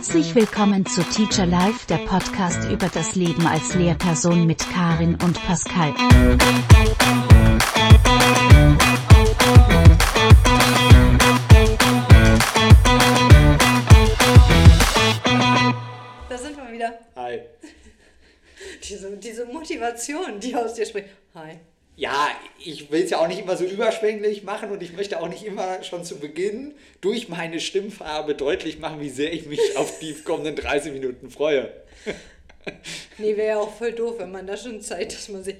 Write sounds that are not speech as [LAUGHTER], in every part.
Herzlich willkommen zu Teacher Life, der Podcast über das Leben als Lehrperson mit Karin und Pascal. Da sind wir wieder. Hi. [LAUGHS] Diese, diese Motivation, die aus dir spricht. Hi. Ja, ich will es ja auch nicht immer so überschwänglich machen und ich möchte auch nicht immer schon zu Beginn durch meine Stimmfarbe deutlich machen, wie sehr ich mich auf die kommenden 30 Minuten freue. Nee, wäre ja auch voll doof, wenn man da schon Zeit, dass man sich.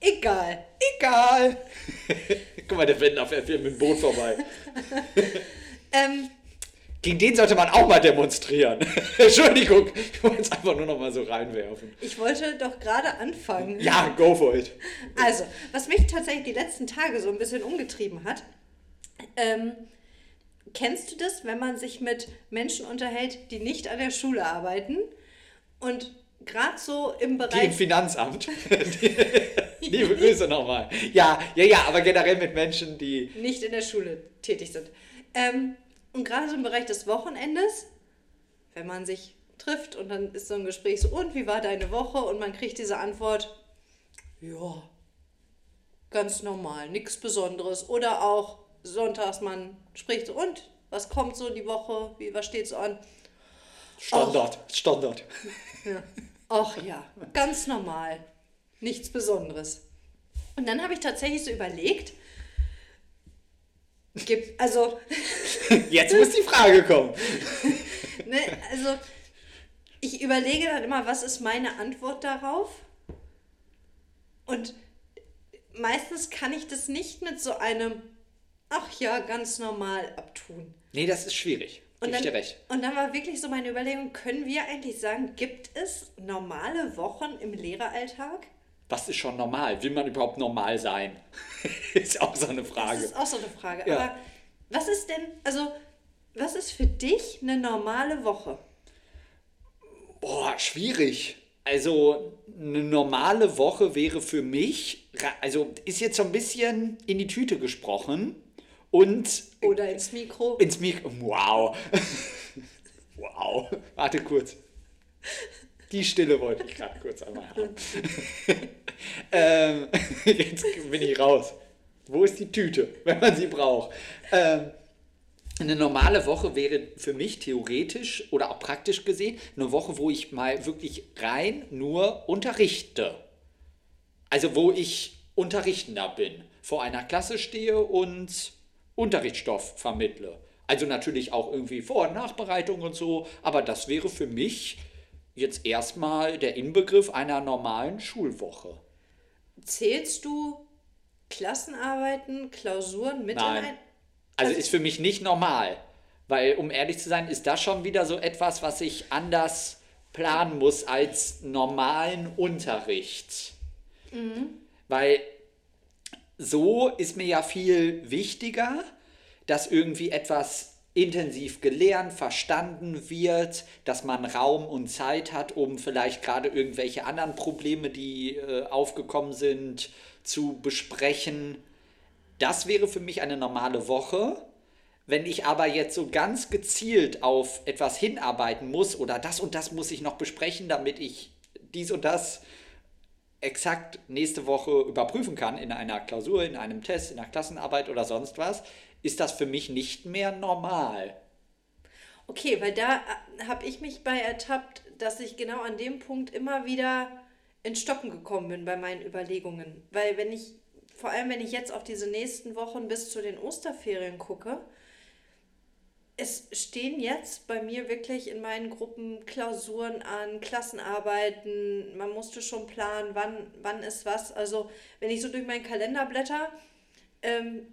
Egal. Egal. Guck mal, der Wendler fährt hier mit dem Boot vorbei. [LAUGHS] Ähm, Gegen den sollte man auch mal demonstrieren. [LAUGHS] Entschuldigung, ich wollte es einfach nur noch mal so reinwerfen. ich wollte doch gerade anfangen. Ja, go for it. Also, was mich tatsächlich die letzten Tage so ein bisschen umgetrieben hat, ähm, kennst du das, wenn man sich mit Menschen unterhält, die nicht an der Schule arbeiten und gerade so im Die im Bereich Finanzamt. [LAUGHS] Liebe Grüße nochmal. Ja, ja, ja, aber generell mit Menschen, die nicht in der Schule tätig sind. Ähm, und gerade so im Bereich des Wochenendes, wenn man sich trifft und dann ist so ein Gespräch so, und wie war deine Woche? Und man kriegt diese Antwort, ja, ganz normal, nichts Besonderes. Oder auch sonntags, man spricht so, und was kommt so die Woche? Wie, was steht so an? Standard, Standard. [LAUGHS] Ja. Ach ja, ganz normal. Nichts Besonderes. Und dann habe ich tatsächlich so überlegt, gibt, also [LAUGHS] Jetzt muss die Frage kommen. [LAUGHS] Ne, also ich überlege dann immer, was ist meine Antwort darauf? Und meistens kann ich das nicht mit so einem, ach ja, ganz normal abtun. Nee, das ist schwierig. Und dann, und dann war wirklich so meine Überlegung, können wir eigentlich sagen, gibt es normale Wochen im Lehreralltag? Was ist schon normal? Will man überhaupt normal sein? [LAUGHS] ist auch so eine Das Frage. ist auch so eine Frage. Ja. Aber was ist denn, also, was ist für dich eine normale Woche? Boah, schwierig. Also eine normale Woche wäre für mich, also ist jetzt so ein bisschen in die Tüte gesprochen und Oder ins Mikro? ins Mikro. Wow. [LAUGHS] wow. Warte kurz. Die Stille wollte ich gerade kurz einmal haben. [LAUGHS] ähm, [LAUGHS] jetzt bin ich raus. Wo ist die Tüte, [LAUGHS] wenn man sie braucht? Ähm, eine normale Woche wäre für mich theoretisch oder auch praktisch gesehen eine Woche, wo ich mal wirklich rein nur unterrichte. Also wo ich Unterrichtender bin, vor einer Klasse stehe und Unterrichtsstoff vermittle. Also natürlich auch irgendwie Vor- und Nachbereitung und so, aber das wäre für mich jetzt erstmal der Inbegriff einer normalen Schulwoche. Zählst du Klassenarbeiten, Klausuren mit Nein. in ein? Also Also- ist für mich nicht normal, weil um ehrlich zu sein, ist das schon wieder so etwas, was ich anders planen muss als normalen Unterricht. Weil so ist mir ja viel wichtiger, dass irgendwie etwas intensiv gelernt, verstanden wird, dass man Raum und Zeit hat, um vielleicht gerade irgendwelche anderen Probleme, die äh, aufgekommen sind, zu besprechen. Das wäre für mich eine normale Woche. Wenn ich aber jetzt so ganz gezielt auf etwas hinarbeiten muss oder das und das muss ich noch besprechen, damit ich dies und das exakt nächste Woche überprüfen kann in einer Klausur, in einem Test, in einer Klassenarbeit oder sonst was, ist das für mich nicht mehr normal. Okay, weil da habe ich mich bei ertappt, dass ich genau an dem Punkt immer wieder ins Stocken gekommen bin bei meinen Überlegungen. Weil wenn ich, vor allem wenn ich jetzt auf diese nächsten Wochen bis zu den Osterferien gucke, es stehen jetzt bei mir wirklich in meinen Gruppen Klausuren an, Klassenarbeiten, man musste schon planen, wann, wann ist was. Also wenn ich so durch meinen Kalender blätter, ähm,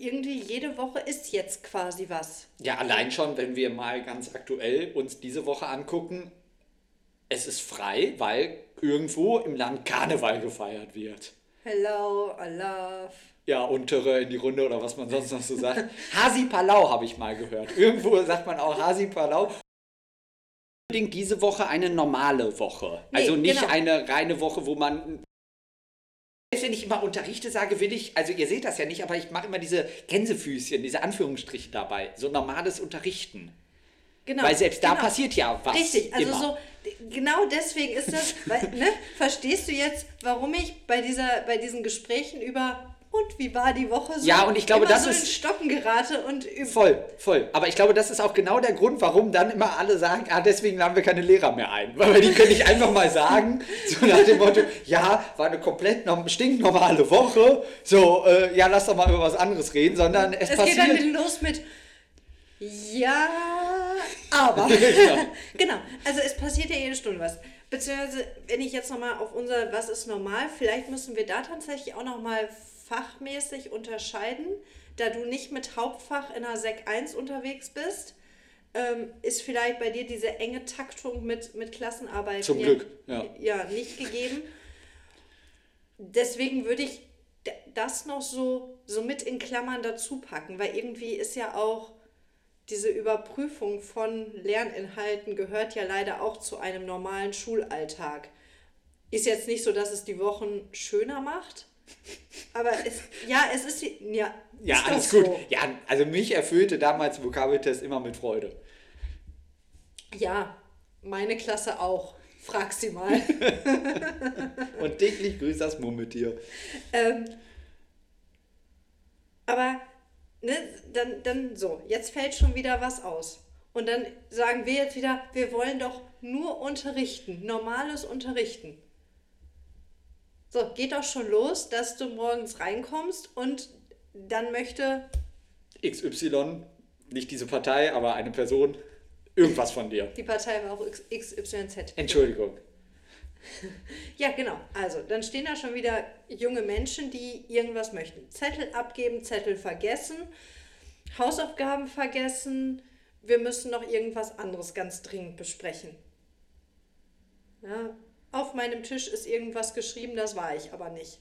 irgendwie jede Woche ist jetzt quasi was. Ja, allein schon, wenn wir mal ganz aktuell uns diese Woche angucken, es ist frei, weil irgendwo im Land Karneval gefeiert wird. Hello, I love. Ja, untere in die Runde oder was man sonst noch so sagt. [LAUGHS] Hasi Palau habe ich mal gehört. Irgendwo sagt man auch Hasi Palau. Unbedingt diese Woche eine normale Woche. Nee, also nicht genau. eine reine Woche, wo man. Wenn ich immer unterrichte sage, will ich, also ihr seht das ja nicht, aber ich mache immer diese Gänsefüßchen, diese Anführungsstriche dabei. So normales Unterrichten. Genau, Weil selbst da genau. passiert ja was. Richtig, also immer. so, genau deswegen ist das, weil, ne, verstehst du jetzt, warum ich bei, dieser, bei diesen Gesprächen über und wie war die Woche so, Ja, und ich glaube, das so ist- in Stocken gerate und Voll, voll. Aber ich glaube, das ist auch genau der Grund, warum dann immer alle sagen, ah, deswegen laden wir keine Lehrer mehr ein. Weil die können nicht einfach mal sagen, [LAUGHS] so nach dem Motto, ja, war eine komplett norm- stinknormale Woche, so, äh, ja, lass doch mal über was anderes reden, sondern es, es geht dann passiert. wieder los mit ja, aber. [LAUGHS] Genau. [LAUGHS] genau, also es passiert ja jede Stunde was. Beziehungsweise, wenn ich jetzt nochmal auf unser Was ist normal, vielleicht müssen wir da tatsächlich auch nochmal fachmäßig unterscheiden, da du nicht mit Hauptfach in der Sek 1 unterwegs bist. Ähm, ist vielleicht bei dir diese enge Taktung mit, mit Klassenarbeit Zum ja- Glück, ja. ja nicht gegeben. Deswegen würde ich das noch so, so mit in Klammern dazu packen, weil irgendwie ist ja auch diese Überprüfung von Lerninhalten gehört ja leider auch zu einem normalen Schulalltag. Ist jetzt nicht so, dass es die Wochen schöner macht, aber es, ja, es ist ja, Ja, ist alles gut. so. Ja, also mich erfüllte damals Vokabeltest immer mit Freude. Ja, meine Klasse auch. Frag sie mal. [LAUGHS] Und täglich grüßt das Murmeltier. Ähm, aber ne, dann, dann so, jetzt fällt schon wieder was aus. Und dann sagen wir jetzt wieder, wir wollen doch nur unterrichten, normales Unterrichten. So, geht doch schon los, dass du morgens reinkommst und dann möchte, XY, nicht diese Partei, aber eine Person, irgendwas von dir. die Partei war auch XYZ. Entschuldigung. [LAUGHS] Ja, genau. Also, dann stehen da schon wieder junge Menschen, die irgendwas möchten. Zettel abgeben, Zettel vergessen, Hausaufgaben vergessen. Wir müssen noch irgendwas anderes ganz dringend besprechen. Ja, auf meinem Tisch ist irgendwas geschrieben, das war ich aber nicht.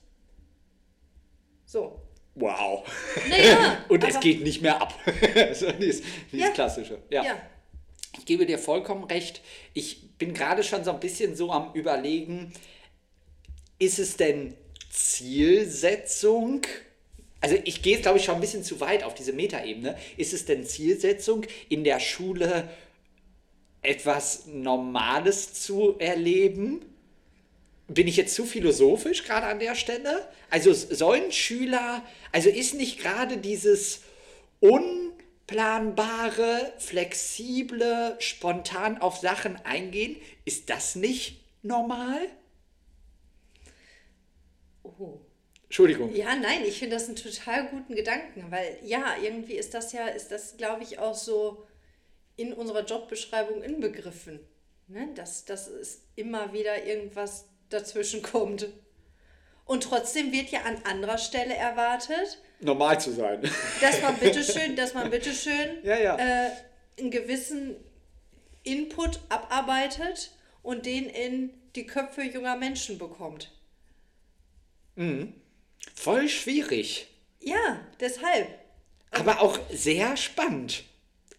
So. Wow. Naja, [LAUGHS] Und es geht nicht mehr ab. [LAUGHS] so dieses, dieses Ja. Klassische. Ja. Ja. Ich gebe dir vollkommen recht. Ich bin gerade schon so ein bisschen so am Überlegen, ist es denn Zielsetzung? Also ich gehe glaube ich, schon ein bisschen zu weit auf diese Metaebene. Ist es denn Zielsetzung, in der Schule etwas Normales zu erleben? Bin ich jetzt zu philosophisch gerade an der Stelle? Also sollen Schüler, also ist nicht gerade dieses unplanbare, flexible, spontan auf Sachen eingehen, ist das nicht normal? Oh. Entschuldigung. Ja, nein, ich finde das einen total guten Gedanken, weil ja, irgendwie ist das ja, ist das, glaube ich, auch so in unserer Jobbeschreibung inbegriffen. Ne? Dass, dass es immer wieder irgendwas dazwischen kommt. Und trotzdem wird ja an anderer Stelle erwartet, Normal zu sein. dass man [LAUGHS] bitteschön, dass man bitteschön Ja, ja. Äh, einen gewissen Input abarbeitet und den in die Köpfe junger Menschen bekommt. Voll schwierig. Ja, deshalb. Aber auch sehr spannend.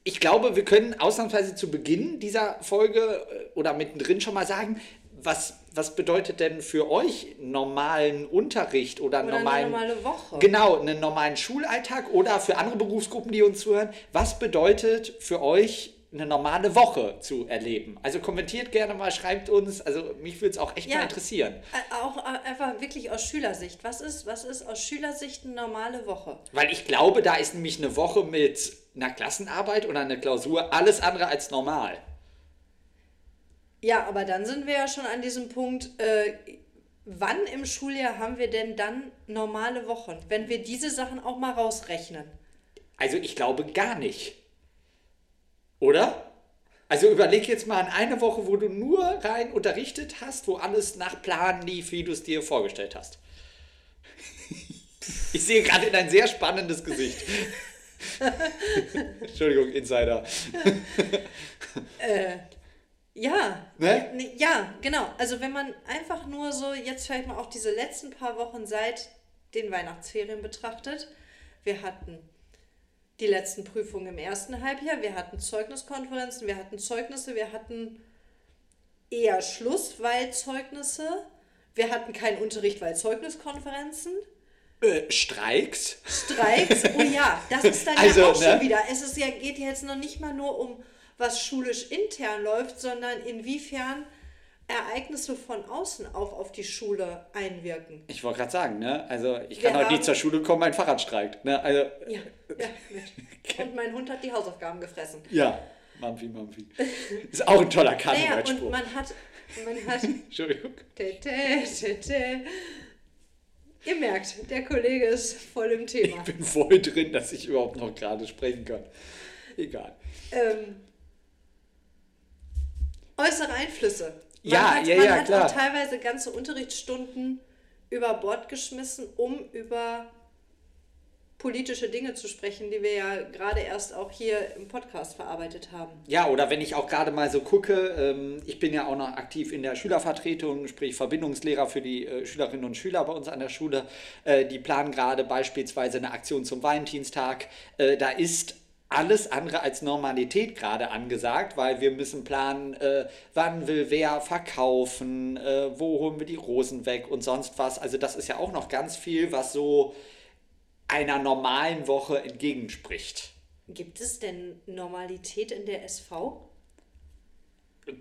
Ich glaube, wir können ausnahmsweise zu Beginn dieser Folge äh, oder mittendrin schon mal sagen, was, was bedeutet denn für euch normalen Unterricht oder, Oder eine normalen, normale Woche. Genau, einen normalen Schulalltag oder für andere Berufsgruppen, die uns zuhören, was bedeutet für euch eine normale Woche zu erleben? Also kommentiert gerne mal, schreibt uns, also mich würde es auch echt Ja. mal interessieren. Ä- Auch äh, einfach wirklich aus Schülersicht. Was ist, was ist aus Schülersicht eine normale Woche? Weil ich glaube, da ist nämlich eine Woche mit einer Klassenarbeit oder einer Klausur alles andere als normal. Ja, aber dann sind wir ja schon an diesem Punkt, äh, wann im Schuljahr haben wir denn dann normale Wochen? Wenn wir diese Sachen auch mal rausrechnen. Also ich glaube gar nicht. Oder? Also überleg jetzt mal an eine Woche, wo du nur rein unterrichtet hast, wo alles nach Plan lief, wie du es dir vorgestellt hast. [LAUGHS] Ich sehe gerade in ein sehr spannendes Gesicht. [LAUGHS] Entschuldigung, Insider. Ja, Ne? ne- ja, genau. Also wenn man einfach nur so jetzt vielleicht mal auch diese letzten paar Wochen seit den Weihnachtsferien betrachtet. Wir hatten die letzten Prüfungen im ersten Halbjahr, wir hatten Zeugniskonferenzen, wir hatten Zeugnisse, wir hatten eher Schluss, weil Zeugnisse, wir hatten keinen Unterricht, weil Zeugniskonferenzen. Äh, Streiks? Streiks, oh ja, das ist dann [LAUGHS] Also, ja auch ne? schon wieder. Es ist ja, geht ja jetzt noch nicht mal nur um was schulisch intern läuft, sondern inwiefern Ereignisse von außen auch auf die Schule einwirken. Ich wollte gerade sagen, ne? Also ich kann heute nicht zur Schule kommen, mein Fahrrad streikt. Ne? Also, Ja, ja. [LAUGHS] Und mein Hund hat die Hausaufgaben gefressen. ja, Mampfi, Mampfi. Ist auch ein toller Naja, Karnevalspruch. und man hat, man hat, [LAUGHS] Entschuldigung. Tete, tete. Ihr merkt, der Kollege ist voll im Thema. Ich bin voll drin, dass ich überhaupt noch gerade sprechen kann. Egal. Ähm, äußere Einflüsse. Man Ja, hat, ja, man ja, hat klar. auch teilweise ganze Unterrichtsstunden über Bord geschmissen, um über politische Dinge zu sprechen, die wir ja gerade erst auch hier im Podcast verarbeitet haben. Ja, oder wenn ich auch gerade mal so gucke, ähm, ich bin ja auch noch aktiv in der Schülervertretung, sprich Verbindungslehrer für die äh, Schülerinnen und Schüler bei uns an der Schule. Äh, die planen gerade beispielsweise eine Aktion zum Valentinstag. Äh, da ist alles andere als Normalität gerade angesagt, weil wir müssen planen, äh, wann will wer verkaufen, äh, wo holen wir die Rosen weg und sonst was. Also das ist ja auch noch ganz viel, was so einer normalen Woche entgegenspricht. Gibt es denn Normalität in der SV?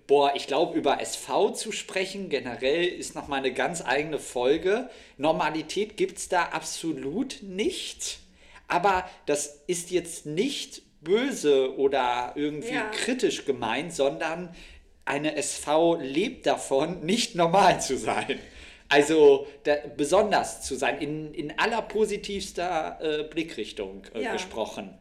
Boah, ich glaube, über SV zu sprechen generell ist nochmal eine ganz eigene Folge. Normalität gibt es da absolut nicht. Aber das ist jetzt nicht böse oder irgendwie Ja. kritisch gemeint, sondern eine SV lebt davon, nicht normal zu sein. Also da, besonders zu sein, in, in aller positivster äh, Blickrichtung äh, Ja. gesprochen.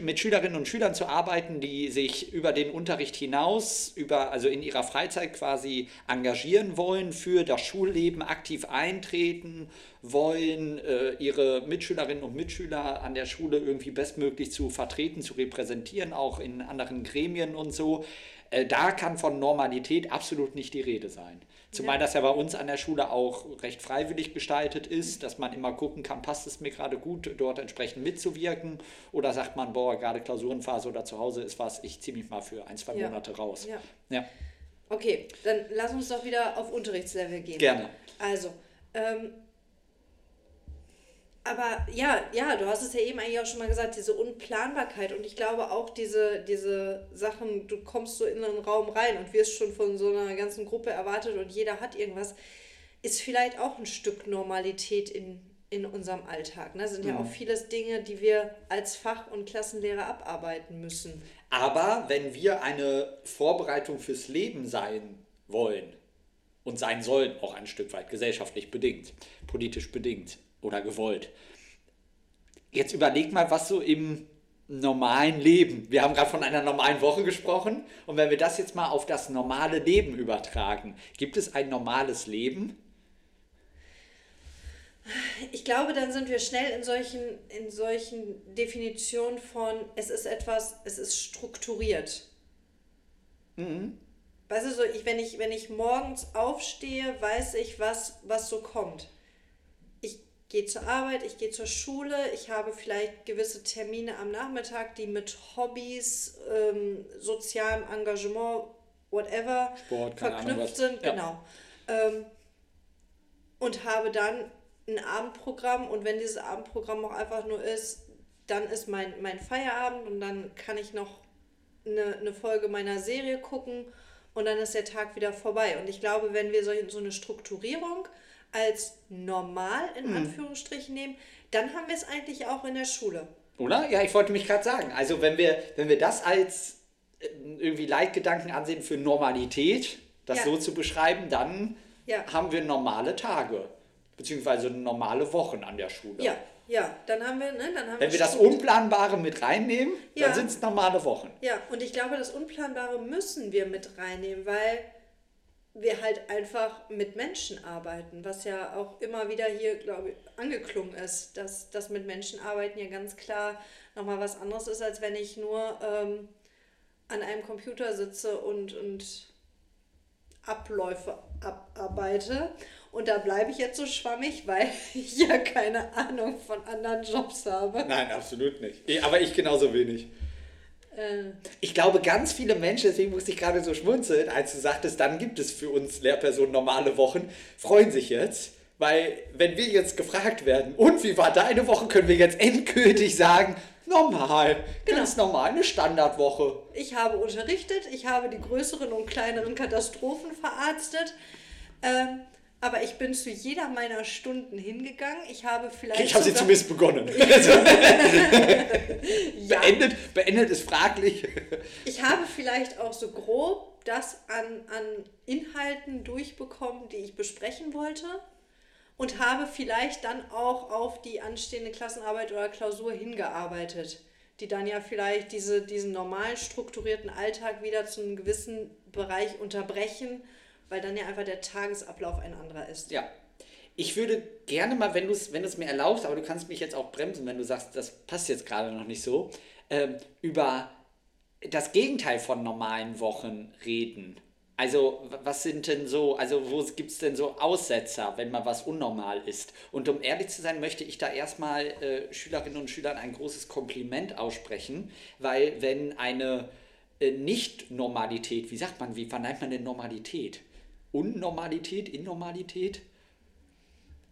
Mit Schülerinnen und Schülern zu arbeiten, die sich über den Unterricht hinaus, über, also in ihrer Freizeit quasi engagieren wollen, für das Schulleben aktiv eintreten wollen, äh, ihre Mitschülerinnen und Mitschüler an der Schule irgendwie bestmöglich zu vertreten, zu repräsentieren, auch in anderen Gremien und so. Äh, da kann von Normalität absolut nicht die Rede sein. Zumal Ja. das ja bei uns an der Schule auch recht freiwillig gestaltet ist, dass man immer gucken kann, passt es mir gerade gut, dort entsprechend mitzuwirken oder sagt man, boah, gerade Klausurenphase oder zu Hause ist was, ich ziehe mich mal für ein, zwei Ja. Monate raus. Ja. ja. Okay, dann lass uns doch wieder auf Unterrichtslevel gehen. Gerne. Also, ähm, aber ja, ja, du hast es ja eben eigentlich auch schon mal gesagt, diese Unplanbarkeit und ich glaube auch diese, diese Sachen, du kommst so in einen Raum rein und wirst schon von so einer ganzen Gruppe erwartet und jeder hat irgendwas, ist vielleicht auch ein Stück Normalität in, in unserem Alltag. Ne? Sind ja auch vieles Dinge, die wir als Fach- und Klassenlehrer abarbeiten müssen. Aber wenn wir eine Vorbereitung fürs Leben sein wollen und sein sollen, auch ein Stück weit gesellschaftlich bedingt, politisch bedingt oder gewollt, jetzt überleg mal, was so im normalen Leben, wir haben gerade von einer normalen Woche gesprochen, und wenn wir das jetzt mal auf das normale Leben übertragen, gibt es ein normales Leben? Ich glaube, dann sind wir schnell in solchen, in solchen Definitionen von, es ist etwas, es ist strukturiert. Weißt du, so, ich, wenn, ich, wenn ich morgens aufstehe, weiß ich, was, was so kommt. Gehe zur Arbeit, ich gehe zur Schule, ich habe vielleicht gewisse Termine am Nachmittag, die mit Hobbys, ähm, sozialem Engagement, whatever, Sport, Ahnung verknüpft was. sind. Ja. Genau. Ähm, und habe dann ein Abendprogramm und wenn dieses Abendprogramm auch einfach nur ist, dann ist mein, mein Feierabend und dann kann ich noch eine, eine Folge meiner Serie gucken und dann ist der Tag wieder vorbei. Und ich glaube, wenn wir so, so eine Strukturierung als normal in Anführungsstrichen nehmen, dann haben wir es eigentlich auch in der Schule. Oder? Ja, ich wollte mich gerade sagen. Also wenn wir, wenn wir das als äh, irgendwie Leitgedanken ansehen für Normalität, das Ja. so zu beschreiben, dann Ja. haben wir normale Tage, beziehungsweise normale Wochen an der Schule. Ja, ja, dann haben wir, ne, dann haben Wenn wir das Unplanbare mit reinnehmen, Ja. dann sind es normale Wochen. Ja, und ich glaube, das Unplanbare müssen wir mit reinnehmen, weil wir halt einfach mit Menschen arbeiten, was ja auch immer wieder hier, glaube ich, angeklungen ist, dass das mit Menschen arbeiten ja ganz klar nochmal was anderes ist, als wenn ich nur ähm, an einem Computer sitze und, und Abläufe abarbeite. Und da bleibe ich jetzt so schwammig, weil [LAUGHS] ich ja keine Ahnung von anderen Jobs habe. Nein, absolut nicht. Aber ich genauso wenig. Äh, Ich glaube, ganz viele Menschen, deswegen musste ich gerade so schmunzeln, als du sagtest, dann gibt es für uns Lehrpersonen normale Wochen, freuen sich jetzt, weil wenn wir jetzt gefragt werden, und wie war deine Woche, können wir jetzt endgültig sagen, normal, ganz normal, eine Standardwoche. Ich habe unterrichtet, ich habe die größeren und kleineren Katastrophen verarztet. Ähm, aber ich bin zu jeder meiner Stunden hingegangen. Ich habe vielleicht. Ich habe sie zumindest begonnen. [LAUGHS] Ja. beendet, beendet ist fraglich. Ich habe vielleicht auch so grob das an, an Inhalten durchbekommen, die ich besprechen wollte. Und habe vielleicht dann auch auf die anstehende Klassenarbeit oder Klausur hingearbeitet, die dann ja vielleicht diese, diesen normal strukturierten Alltag wieder zu einem gewissen Bereich unterbrechen, weil dann ja einfach der Tagesablauf ein anderer ist. Ja. Ich würde gerne mal, wenn du es wenn mir erlaubst, aber du kannst mich jetzt auch bremsen, wenn du sagst, das passt jetzt gerade noch nicht so, ähm, über das Gegenteil von normalen Wochen reden. Also, was sind denn so, also wo gibt es denn so Aussetzer, wenn mal was unnormal ist? Und um ehrlich zu sein, möchte ich da erstmal äh, Schülerinnen und Schülern ein großes Kompliment aussprechen, weil wenn eine äh, Nicht-Normalität, wie sagt man, wie verneint man denn Normalität? Unnormalität, Innormalität?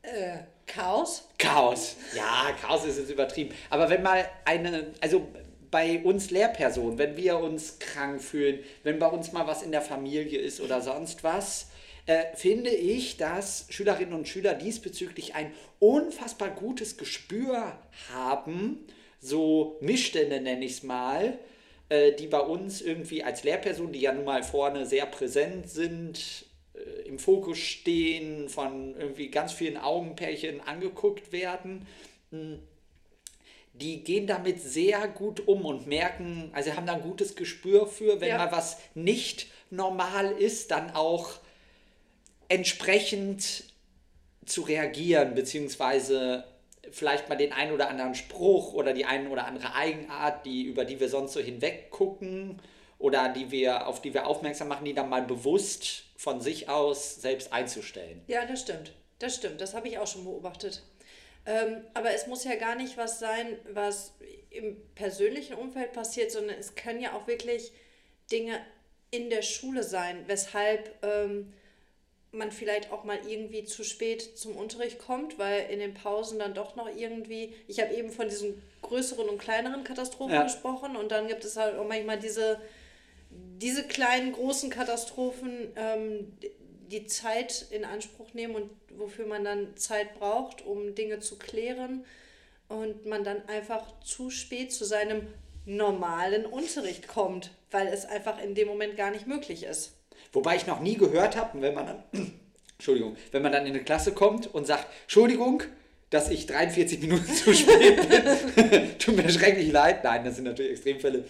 Äh, Chaos? Chaos. Ja, Chaos ist jetzt übertrieben. Aber wenn mal eine, also bei uns Lehrpersonen, wenn wir uns krank fühlen, wenn bei uns mal was in der Familie ist oder sonst was, äh, finde ich, dass Schülerinnen und Schüler diesbezüglich ein unfassbar gutes Gespür haben, so Missstände nenne ich es mal, äh, die bei uns irgendwie als Lehrperson, die ja nun mal vorne sehr präsent sind, äh, im Fokus stehen, von irgendwie ganz vielen Augenpärchen angeguckt werden, mh, die gehen damit sehr gut um und merken, also haben da ein gutes Gespür für, wenn Ja. mal was nicht normal ist, dann auch entsprechend zu reagieren, beziehungsweise vielleicht mal den einen oder anderen Spruch oder die eine oder andere Eigenart, die, über die wir sonst so hinweg gucken oder die wir, auf die wir aufmerksam machen, die dann mal bewusst von sich aus selbst einzustellen. Ja, das stimmt. Das stimmt. Das habe ich auch schon beobachtet. Ähm, aber es muss ja gar nicht was sein, was im persönlichen Umfeld passiert, sondern es können ja auch wirklich Dinge in der Schule sein, weshalb ähm, man vielleicht auch mal irgendwie zu spät zum Unterricht kommt, weil in den Pausen dann doch noch irgendwie, ich habe eben von diesen größeren und kleineren Katastrophen Ja. gesprochen und dann gibt es halt auch manchmal diese, diese kleinen, großen Katastrophen, ähm, die Zeit in Anspruch nehmen und wofür man dann Zeit braucht, um Dinge zu klären und man dann einfach zu spät zu seinem normalen Unterricht kommt, weil es einfach in dem Moment gar nicht möglich ist. Wobei ich noch nie gehört habe, wenn man dann, [CLEARS THROAT] Entschuldigung, wenn man dann in eine Klasse kommt und sagt, Entschuldigung, dass ich 43 Minuten [LAUGHS] zu spät bin. [LAUGHS] Tut mir schrecklich leid. Nein, das sind natürlich Extremfälle.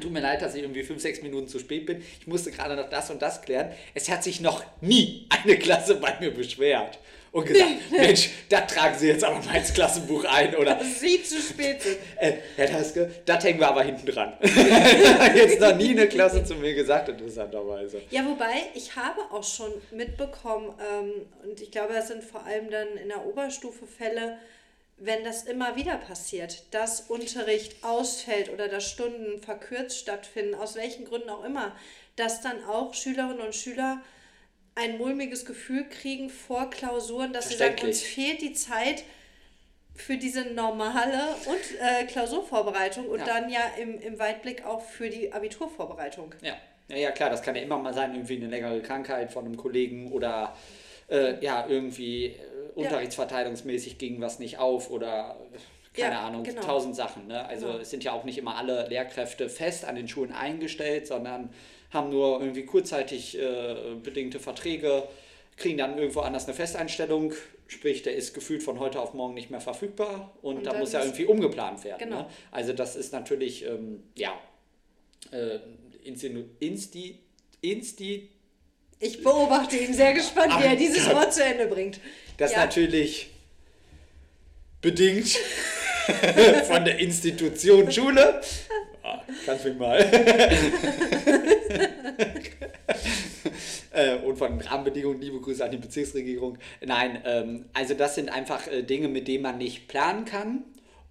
Tut mir leid, dass ich irgendwie 5, 6 Minuten zu spät bin. Ich musste gerade noch das und das klären. Es hat sich noch nie eine Klasse bei mir beschwert und gesagt, [LAUGHS] Mensch, das tragen Sie jetzt aber mal ins Klassenbuch ein oder Dass sie zu spät sind. [LAUGHS] äh, Herr Taske, das hängen wir aber hinten dran. [LAUGHS] jetzt noch nie eine Klasse zu mir gesagt, interessanterweise. Ja, wobei ich habe auch schon mitbekommen, ähm, und ich glaube, das sind vor allem dann in der Oberstufe Fälle, wenn das immer wieder passiert, dass Unterricht ausfällt oder dass Stunden verkürzt stattfinden, aus welchen Gründen auch immer, dass dann auch Schülerinnen und Schüler ein mulmiges Gefühl kriegen vor Klausuren, dass sie sagen, uns fehlt die Zeit für diese normale und äh, Klausurvorbereitung und Ja. dann ja im, im Weitblick auch für die Abiturvorbereitung. Ja. ja, ja klar, das kann ja immer mal sein, irgendwie eine längere Krankheit von einem Kollegen oder äh, ja, irgendwie äh, unterrichtsverteilungsmäßig ging was nicht auf oder keine Ja, Ahnung, genau. tausend Sachen. Ne? Also Genau. es sind ja auch nicht immer alle Lehrkräfte fest an den Schulen eingestellt, sondern haben nur irgendwie kurzzeitig äh, bedingte Verträge, kriegen dann irgendwo anders eine Festeinstellung, sprich, der ist gefühlt von heute auf morgen nicht mehr verfügbar und, Und da muss ja irgendwie umgeplant werden. Genau. Ne? Also das ist natürlich, ähm, ja, äh, Instinu Insti Insti Ich beobachte ihn sehr gespannt, wie er dieses. Wort zu Ende bringt. Das Ja. natürlich bedingt [LAUGHS] von der Institution Schule. Ah, kannst mich mal. [LAUGHS] Äh, und von Rahmenbedingungen, liebe Grüße an die Bezirksregierung. Nein, ähm, also das sind einfach äh, Dinge, mit denen man nicht planen kann.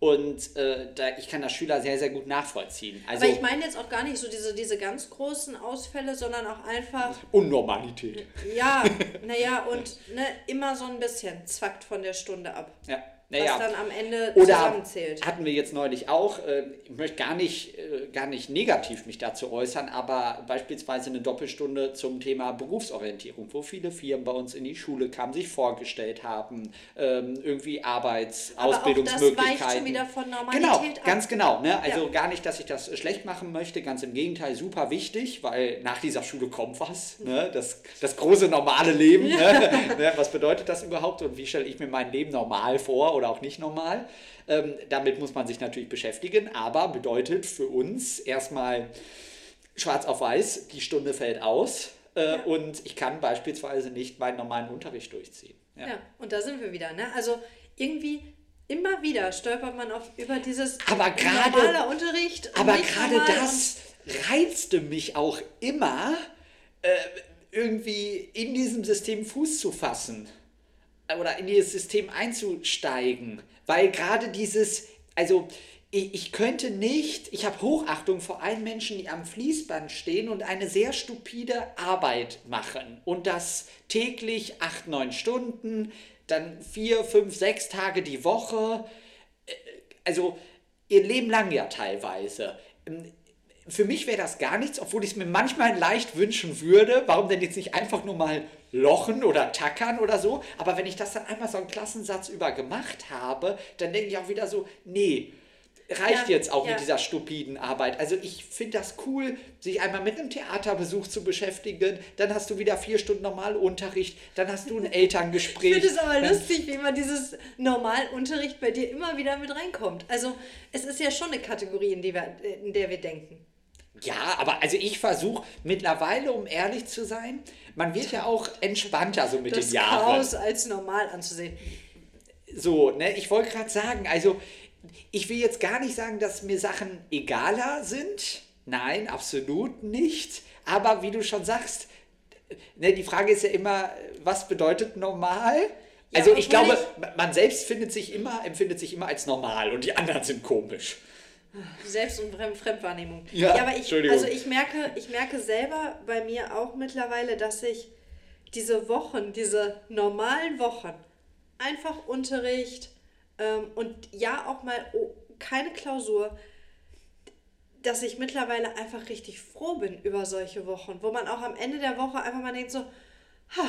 Und äh, da, ich kann das Schüler sehr, sehr gut nachvollziehen. Also Aber ich meine jetzt auch gar nicht so diese, diese ganz großen Ausfälle, sondern auch einfach, Unnormalität. ja, [LAUGHS] naja, und ne, immer so ein bisschen zwackt von der Stunde ab. Ja. Naja. was dann am Ende Oder zusammenzählt. hatten wir jetzt neulich auch, äh, ich möchte gar nicht, äh, gar nicht negativ mich dazu äußern, aber beispielsweise eine Doppelstunde zum Thema Berufsorientierung, wo viele Firmen bei uns in die Schule kamen, sich vorgestellt haben, ähm, irgendwie Arbeits-, Aber auch das Ausbildungsmöglichkeiten. schon wieder von Normalität Genau, ab. ganz genau. Ne? Also Ja. gar nicht, dass ich das schlecht machen möchte, ganz im Gegenteil, super wichtig, weil nach dieser Schule kommt was. Ne? Das, das große normale Leben. Ne? [LAUGHS] Ne? Was bedeutet das überhaupt und wie stelle ich mir mein Leben normal vor oder auch nicht normal? Ähm, damit muss man sich natürlich beschäftigen, aber bedeutet für uns erstmal schwarz auf weiß, die Stunde fällt aus äh, und ich kann beispielsweise nicht meinen normalen Unterricht durchziehen. Ja. Ja, und da sind wir wieder, ne? Also irgendwie immer wieder stolpert man auf über dieses Aber gerade- normaler Unterricht. Aber gerade das reizte mich auch immer, äh, irgendwie in diesem System Fuß zu fassen oder in dieses System einzusteigen, weil gerade dieses, also ich, ich könnte nicht, ich habe Hochachtung vor allen Menschen, die am Fließband stehen und eine sehr stupide Arbeit machen. Und das täglich acht, neun Stunden, dann vier, fünf, sechs Tage die Woche, also ihr Leben lang ja teilweise. Für mich wäre das gar nichts, obwohl ich es mir manchmal leicht wünschen würde. Warum denn jetzt nicht einfach nur mal lochen oder tackern oder so? Aber wenn ich das dann einmal so einen Klassensatz über gemacht habe, dann denke ich auch wieder so, nee, reicht Ja, jetzt auch ja. mit dieser stupiden Arbeit. Also ich finde das cool, sich einmal mit einem Theaterbesuch zu beschäftigen. Dann hast du wieder vier Stunden Normalunterricht. Dann hast du ein [LAUGHS] Elterngespräch. Ich finde es aber lustig, wie immer dieses Normalunterricht bei dir immer wieder mit reinkommt. Also es ist ja schon eine Kategorie, in, die wir, in der wir denken. Ja, aber also ich versuche mittlerweile, um ehrlich zu sein, man wird ja auch entspannter so mit Das den Jahren. Chaos als normal anzusehen. So, ne, ich wollte gerade sagen, also ich will jetzt gar nicht sagen, dass mir Sachen egaler sind. Nein, absolut nicht. Aber wie du schon sagst, ne, die Frage ist ja immer, was bedeutet normal? Ja, also ich glaube, man selbst findet sich immer, empfindet sich immer als normal und die anderen sind komisch. Selbst- und Fremd Fremdwahrnehmung. Ja, aber ich, also ich merke, ich merke selber bei mir auch mittlerweile, dass ich diese Wochen, diese normalen Wochen, einfach Unterricht ähm, und ja auch mal oh, keine Klausur, dass ich mittlerweile einfach richtig froh bin über solche Wochen, wo man auch am Ende der Woche einfach mal denkt so, ha,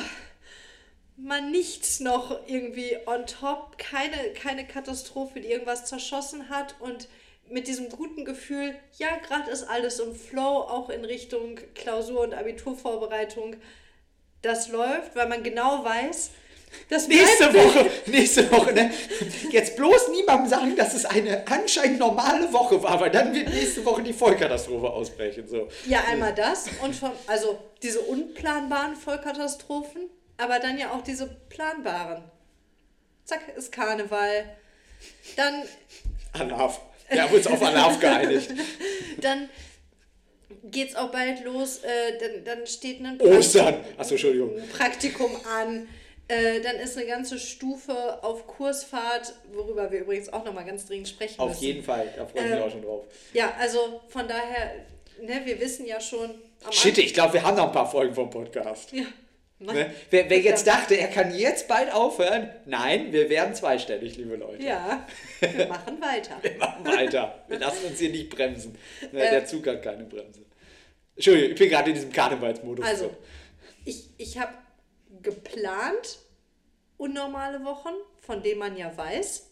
mal nichts noch irgendwie on top, keine, keine Katastrophe, die irgendwas zerschossen hat und mit diesem guten Gefühl, ja, gerade ist alles im Flow, auch in Richtung Klausur- und Abiturvorbereitung, das läuft, weil man genau weiß, das Nächste Woche, nächste Woche, ne? Jetzt bloß niemandem sagen, dass es eine anscheinend normale Woche war, weil dann wird nächste Woche die Vollkatastrophe ausbrechen. So. Ja, einmal das und von, also diese unplanbaren Vollkatastrophen, aber dann ja auch diese planbaren. Zack, ist Karneval. Dann Alarv. Wir haben uns auf Alarv [LAUGHS] geeinigt. Dann geht's auch bald los. Äh, dann, dann steht ein Ostern. Achso, Entschuldigung. Praktikum an. Äh, dann ist eine ganze Stufe auf Kursfahrt, worüber wir übrigens auch nochmal ganz dringend sprechen Auf müssen. jeden Fall, da freue ich mich Ähm, auch schon drauf. Ja, also von daher, ne, wir wissen ja schon Shit, ich glaube, wir haben noch ein paar Folgen vom Podcast. Ja. Ne? Wer, wer jetzt dachte, er kann jetzt bald aufhören, nein, wir werden zweistellig, liebe Leute. Ja, wir machen weiter. [LAUGHS] Wir machen weiter. Wir lassen uns hier nicht bremsen. Ne, Äh. Der Zug hat keine Bremse. Entschuldigung, ich bin gerade in diesem Karnevalsmodus. Also, ich, ich habe geplant unnormale Wochen, von denen man ja weiß.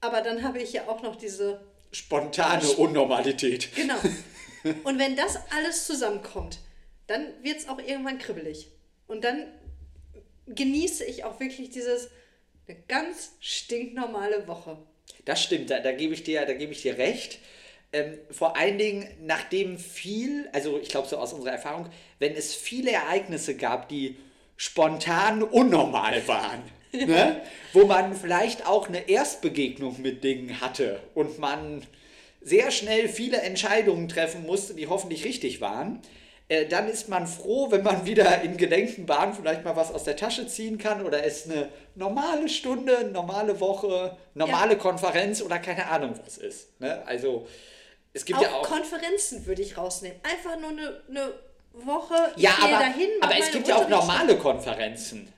Aber dann habe ich ja auch noch diese Spontane Unnormalität. Genau. Und wenn das alles zusammenkommt, dann wird es auch irgendwann kribbelig. Und dann genieße ich auch wirklich dieses eine ganz stinknormale Woche. Das stimmt, da, da gebe ich dir, da gebe ich dir recht. Ähm, vor allen Dingen, nachdem viel, also ich glaube so aus unserer Erfahrung, wenn es viele Ereignisse gab, die spontan unnormal waren, [LAUGHS] ne? wo man vielleicht auch eine Erstbegegnung mit Dingen hatte und man sehr schnell viele Entscheidungen treffen musste, die hoffentlich richtig waren, äh, dann ist man froh, wenn man wieder in gelenkten Bahnen vielleicht mal was aus der Tasche ziehen kann oder es eine normale Stunde, normale Woche, normale Konferenz oder keine Ahnung was ist. Ne? Also es gibt Auch, ja auch. Konferenzen würde ich rausnehmen. Einfach nur eine, eine Woche. Ich Ja, aber, dahin, aber es gibt ja auch normale Konferenzen.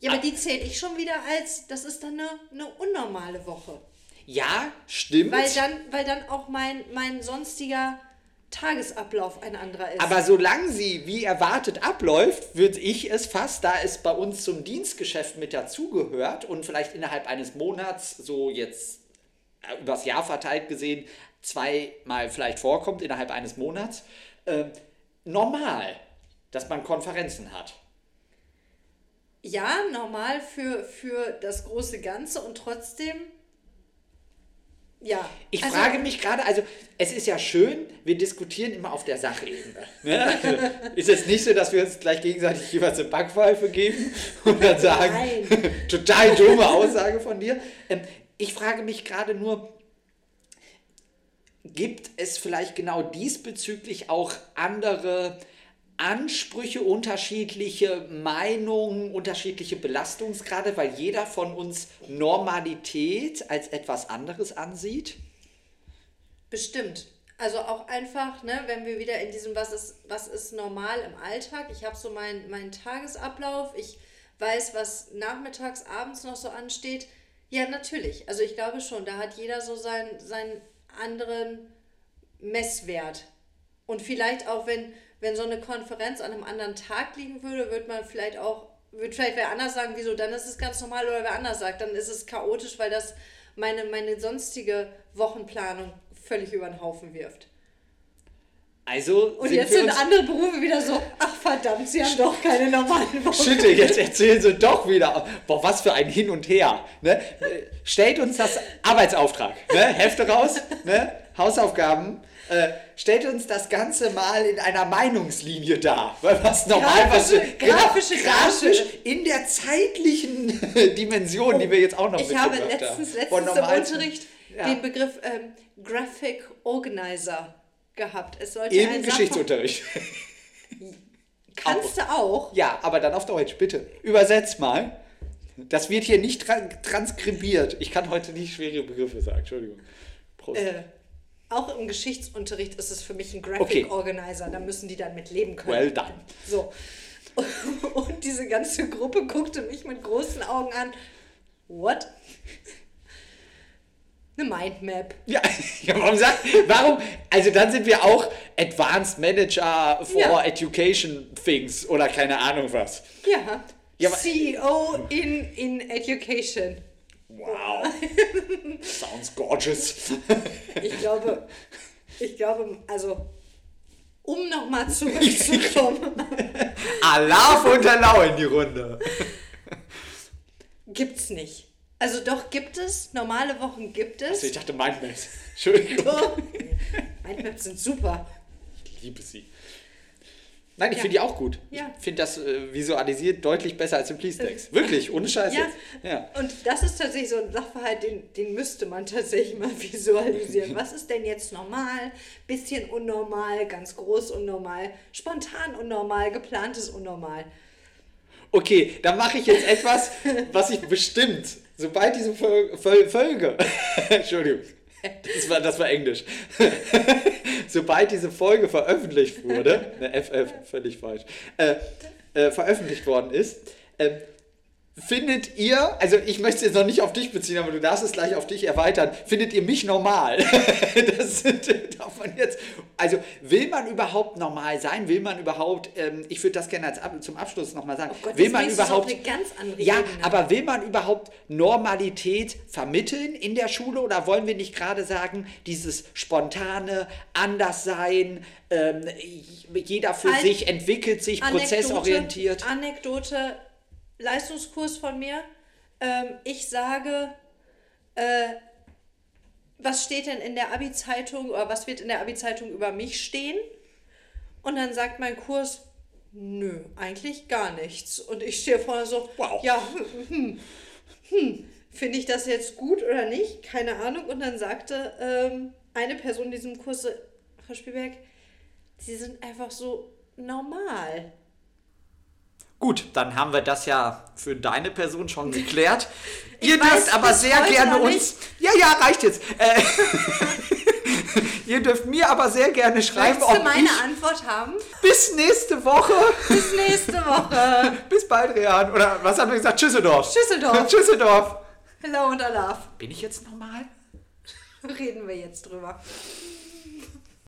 Ja, aber die zähle ich schon wieder als, das ist dann eine, eine unnormale Woche. Ja, stimmt. Weil dann, weil dann auch mein, mein sonstiger Tagesablauf ein anderer ist. Aber solange sie wie erwartet abläuft, würde ich es fast, da es bei uns zum Dienstgeschäft mit dazugehört und vielleicht innerhalb eines Monats, so jetzt äh, übers Jahr verteilt gesehen, zweimal vielleicht vorkommt innerhalb eines Monats, äh, normal, dass man Konferenzen hat. ja, normal für, für das große Ganze und trotzdem, ja. Ich Also, frage mich gerade, also es ist ja schön, wir diskutieren immer auf der Sachebene. [LAUGHS] Ne? Also, ist es nicht so, dass wir uns gleich gegenseitig jeweils eine Backpfeife geben [LAUGHS] und dann sagen, [LAUGHS] total dumme Aussage von dir. Ähm, ich frage mich gerade nur, gibt es vielleicht genau diesbezüglich auch andere Ansprüche, unterschiedliche Meinungen, unterschiedliche Belastungsgrade, weil jeder von uns Normalität als etwas anderes ansieht? Bestimmt. Also auch einfach, ne, wenn wir wieder in diesem, was ist, was ist normal im Alltag. Ich habe so meinen meinen Tagesablauf, ich weiß, was nachmittags, abends noch so ansteht. Ja, natürlich. Also ich glaube schon, da hat jeder so seinen, seinen anderen Messwert. Und vielleicht auch, wenn, wenn so eine Konferenz an einem anderen Tag liegen würde, wird man vielleicht auch, wird vielleicht wer anders sagen, wieso, dann ist es ganz normal oder wer anders sagt, dann ist es chaotisch, weil das meine, meine sonstige Wochenplanung völlig über den Haufen wirft. Also Und jetzt sind andere Berufe wieder so, ach verdammt, sie haben doch keine normalen Wochen. Schütte, jetzt erzählen sie doch wieder. Boah, was für ein Hin und Her. Ne? Stellt uns das Arbeitsauftrag. Ne? Hefte raus, ne? Hausaufgaben. Äh, stellt uns das Ganze mal in einer Meinungslinie dar. Weil was normal was Grafische- grafische grafisch Grafik. in der zeitlichen [LAUGHS] Dimension, die wir jetzt auch noch Ich habe letztens, haben. Letztens im Unterricht Ja. den Begriff ähm, Graphic Organizer gehabt. Es sollte Im Geschichtsunterricht. [LAUGHS] Kannst du auch. Ja, aber dann auf Deutsch, bitte. Übersetz mal. Das wird hier nicht tra transkribiert. Ich kann heute nicht schwere Begriffe sagen. Entschuldigung. Prost. Äh, auch im Geschichtsunterricht ist es für mich ein Graphic Okay. Organizer. Da müssen die dann mit leben können. Well done. So. [LAUGHS] Und diese ganze Gruppe guckte mich mit großen Augen an. What? Eine Mindmap. Ja, [LAUGHS] ja, warum sagt, warum, also dann sind wir auch Advanced Manager for Ja. Education Things oder keine Ahnung was. Ja. Ja, CEO in, in Education. Wow. [LAUGHS] Sounds gorgeous. Ich glaube, ich glaube, also, um nochmal [LAUGHS] zurückzukommen, Alarv und Lau in die Runde. gibt's nicht. Also doch gibt es, normale Wochen gibt es. Also ich dachte Mindmaps. Entschuldigung. Doch. Mindmaps sind super. Ich liebe sie. Nein, ich Ja. finde die auch gut. Ja. Ich finde das äh, visualisiert deutlich besser als im Please-Text. Wirklich, ohne Scheiß Ja. Ja. Und das ist tatsächlich so ein Sachverhalt, den, den müsste man tatsächlich mal [LAUGHS] visualisieren. Was ist denn jetzt normal? Bisschen unnormal, ganz groß unnormal, spontan unnormal, geplantes unnormal. Okay, dann mache ich jetzt etwas, was ich bestimmt, sobald diese Fol Fol Folge, [LAUGHS] Entschuldigung, das war, das war Englisch, [LAUGHS] [LAUGHS] sobald diese Folge veröffentlicht wurde, ne, FF, völlig falsch, äh, äh, veröffentlicht worden ist, ähm, findet ihr, also ich möchte es jetzt noch nicht auf dich beziehen, aber du darfst es gleich auf dich erweitern, findet ihr mich normal? [LAUGHS] das sind, darf man jetzt, also will man überhaupt normal sein? Will man überhaupt, ähm, ich würde das gerne als zum Abschluss nochmal sagen, Oh Gott, will man überhaupt, eine ganz andere ja, Ebene. aber will man überhaupt Normalität vermitteln in der Schule oder wollen wir nicht gerade sagen, dieses spontane Anderssein, ähm, jeder für Halt. sich entwickelt sich, prozessorientiert? Anekdote, Leistungskurs von mir. Ähm, ich sage, äh, was steht denn in der Abi-Zeitung oder was wird in der Abi-Zeitung über mich stehen? Und dann sagt mein Kurs, nö, eigentlich gar nichts. Und ich stehe vorne so, Wow. ja, hm, hm, finde ich das jetzt gut oder nicht? Keine Ahnung. Und dann sagte ähm, eine Person in diesem Kurs, Frau Spielberg, Sie sind einfach so normal. Gut, dann haben wir das ja für deine Person schon [LAUGHS] geklärt. Ich Ihr weiß dürft aber sehr gerne uns. Ja, ja, reicht jetzt. Äh, [LAUGHS] Ihr dürft mir aber sehr gerne schreiben, Möchtest du ob meine ich Antwort haben? bis nächste Woche, [LAUGHS] Bis nächste Woche. bis bald, Rehan. Oder was haben wir gesagt? Tschüsseldorf. Tschüsseldorf. Tschüsseldorf. Hello und Alaf. Bin ich jetzt normal? Reden wir jetzt drüber.